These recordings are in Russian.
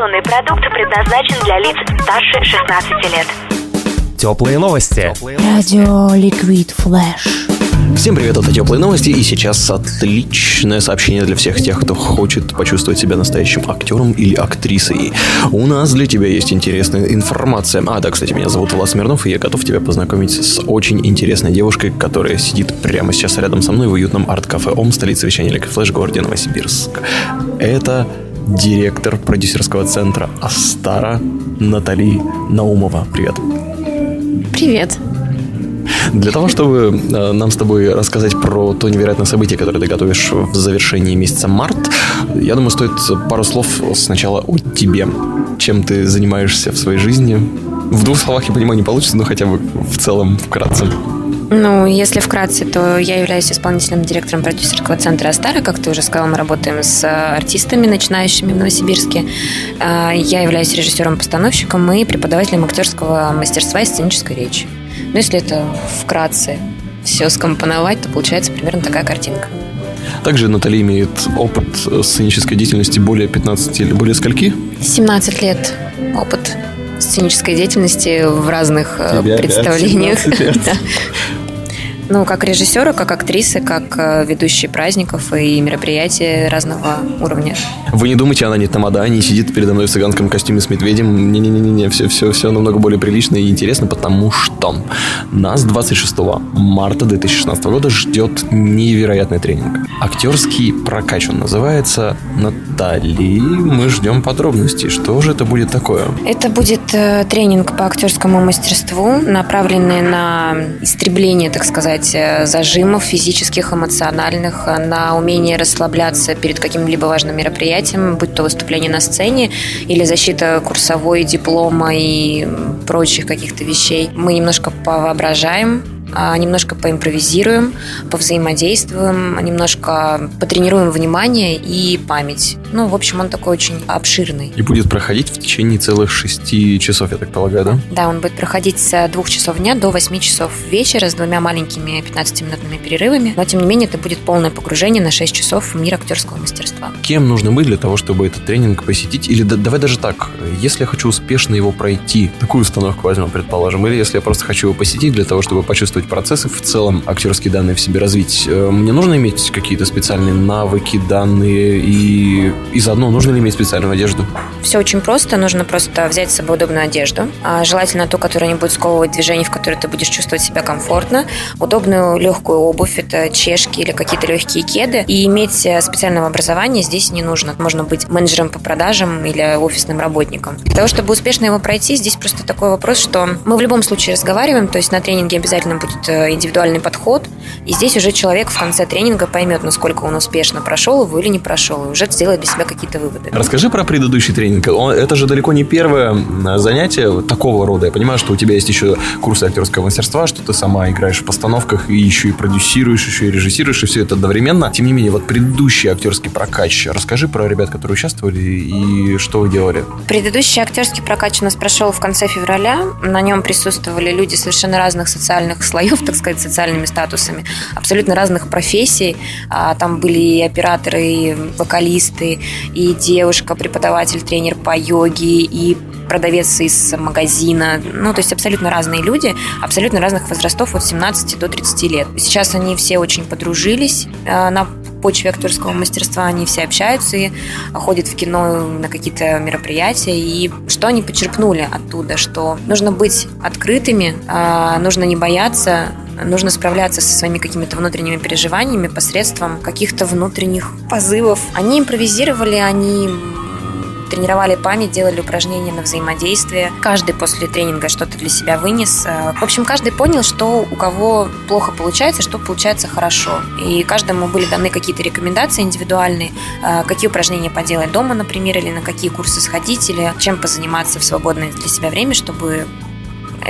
Информационный продукт предназначен для лиц старше 16 лет. Теплые новости. Радио Liquid Flash. Всем привет, это Теплые Новости, и сейчас отличное сообщение для всех тех, кто хочет почувствовать себя настоящим актером или актрисой. У нас для тебя есть интересная информация. А, да, кстати, меня зовут Влад Смирнов, и я готов тебя познакомить с очень интересной девушкой, которая сидит прямо сейчас рядом со мной в уютном арт-кафе ОМ, столице вещания Liquid Flash, городе Новосибирск. Это директор продюсерского центра Астара Натали Наумова. Привет. Привет. Для того, чтобы э, нам с тобой рассказать про то невероятное событие, которое ты готовишь в завершении месяца март, я думаю, стоит пару слов сначала о тебе. Чем ты занимаешься в своей жизни? В двух словах, я понимаю, не получится, но хотя бы в целом вкратце. Ну, если вкратце, то я являюсь исполнительным директором продюсерского центра «Астара». Как ты уже сказал, мы работаем с артистами, начинающими в Новосибирске. А, Я являюсь режиссером-постановщиком и преподавателем актерского мастерства и сценической речи. Ну, если это вкратце все скомпоновать, то получается примерно такая картинка. Также Натали имеет опыт сценической деятельности более 15 или более скольки? 17 лет опыт сценической деятельности в разных э, опять представлениях. 17 лет. Да. Ну, как режиссера, как актрисы, как э, ведущие праздников и мероприятий разного уровня. Вы не думайте, она не тамада, не сидит передо мной в цыганском костюме с медведем. Не-не-не, все, все, все намного более прилично и интересно, потому что нас 26 марта 2016 года ждет невероятный тренинг. Актерский прокач он называется. Натали, мы ждем подробностей. Что же это будет такое? Это будет э, тренинг по актерскому мастерству, направленный на истребление, так сказать, э, зажимов физических, эмоциональных, э, на умение расслабляться перед каким-либо важным мероприятием, будь то выступление на сцене или защита курсовой, диплома и прочих каких-то вещей. Мы немножко повоображаем, немножко поимпровизируем, повзаимодействуем, немножко потренируем внимание и память. Ну, в общем, он такой очень обширный. И будет проходить в течение целых шести часов, я так полагаю, да? Да, он будет проходить с двух часов дня до 8 часов вечера с двумя маленькими 15-минутными перерывами. Но, тем не менее, это будет полное погружение на 6 часов в мир актерского мастерства. Кем нужно быть для того, чтобы этот тренинг посетить? Или да- давай даже так, если я хочу успешно его пройти, такую установку возьмем, предположим, или если я просто хочу его посетить для того, чтобы почувствовать процессы в целом, актерские данные в себе развить, э, мне нужно иметь какие-то специальные навыки, данные и, и заодно нужно ли иметь специальную одежду? Все очень просто. Нужно просто взять с собой удобную одежду. А, Желательно ту, которая не будет сковывать движений, в которой ты будешь чувствовать себя комфортно. Удобную легкую обувь, это чешки или какие-то легкие кеды. И иметь э, специального образования здесь не нужно. Можно быть менеджером по продажам или офисным работником. Для того, чтобы успешно его пройти, здесь просто такой вопрос, что мы в любом случае разговариваем, то есть на тренинге обязательно будет э, индивидуальный подход, и здесь уже человек в конце тренинга поймет, насколько он успешно прошел его или не прошел, и уже сделает для себя какие-то выводы. Расскажи про предыдущий тренинг. Он- это же далеко не первое занятие такого рода. Я понимаю, что у тебя есть еще курсы актерского мастерства, что ты сама играешь в постановках и еще и продюсируешь, еще и режиссируешь, и все это одновременно. Тем не менее, вот предыдущий актерский прокач. Расскажи про ребят, которые участвовали и что вы делали. Предыдущий актерский прокач у нас прошел в конце февраля. На нем присутствовали люди совершенно разных социальных слоев, так сказать, социальными статусами, абсолютно разных профессий. А, Там были и операторы, и вокалисты, и девушка, преподаватель, тренер по йоге, и продавец из магазина. Ну, то есть абсолютно разные люди, абсолютно разных возрастов, от 17 до 30 лет. Сейчас они все очень подружились а, на почве актерского мастерства, они все общаются и ходят в кино на какие-то мероприятия. И что они почерпнули оттуда? Что нужно быть открытыми, а, нужно не бояться, нужно справляться со своими какими-то внутренними переживаниями посредством каких-то внутренних позывов. Они импровизировали, они тренировали память, делали упражнения на взаимодействие. Каждый после тренинга что-то для себя вынес. Э, В общем, каждый понял, что у кого плохо получается, что получается хорошо. И каждому были даны какие-то рекомендации индивидуальные, э, какие упражнения поделать дома, например, или на какие курсы сходить, или чем позаниматься в свободное для себя время, чтобы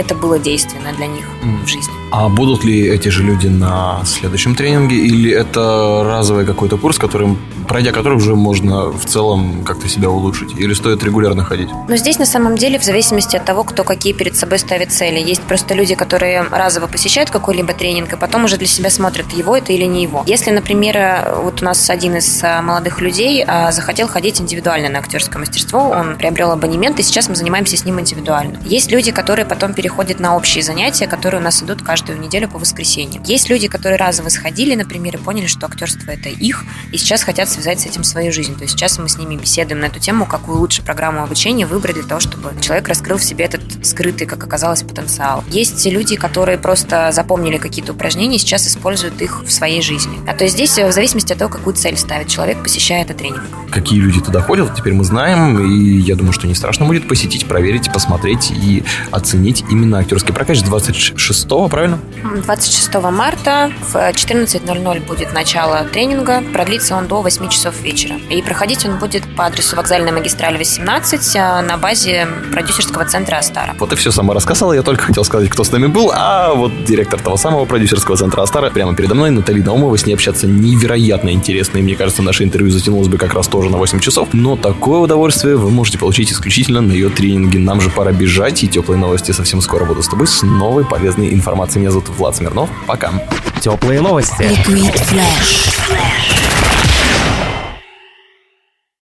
это было действенно для них в жизни. А будут ли эти же люди на следующем тренинге, или это разовый какой-то курс, которым, пройдя который уже можно в целом как-то себя улучшить? Или стоит регулярно ходить? Но здесь на самом деле в зависимости от того, кто какие перед собой ставит цели. Есть просто люди, которые разово посещают какой-либо тренинг, и потом уже для себя смотрят, его это или не его. Если, например, вот у нас один из а, молодых людей а, захотел ходить индивидуально на актерское мастерство, он приобрел абонемент, и сейчас мы занимаемся с ним индивидуально. Есть люди, которые потом переходят на общие занятия, которые у нас идут каждую неделю по воскресеньям. Есть люди, которые разово сходили, например, и поняли, что актерство это их, и сейчас хотят связать с этим свою жизнь. То есть сейчас мы с ними беседуем на эту тему, какую лучше программу обучения выбрать для того, чтобы человек раскрыл в себе этот скрытый, как оказалось, потенциал. Есть люди, которые просто запомнили какие-то упражнения и сейчас используют их в своей жизни. А то есть здесь в зависимости от того, какую цель ставит человек, посещая этот тренинг. Какие люди туда ходят, теперь мы знаем, и я думаю, что не страшно будет посетить, проверить, посмотреть и оценить именно актерский прокач 26 правильно? правильно? 26 марта в 14.00 будет начало тренинга. Продлится он до 8 часов вечера. И проходить он будет по адресу вокзальная магистраль 18 а, на базе продюсерского центра Астара. Вот и все сама рассказала. Я только хотел сказать, кто с нами был. А вот директор того самого продюсерского центра Астара прямо передо мной, Наталья Наумова. С ней общаться невероятно интересно. И мне кажется, наше интервью затянулось бы как раз тоже на 8 часов. Но такое удовольствие вы можете получить исключительно на ее тренинге. Нам же пора бежать. И теплые новости совсем скоро буду с тобой с новой полезной информацией. Меня зовут Влад Смирнов. Пока. Теплые новости. Liquid Flash.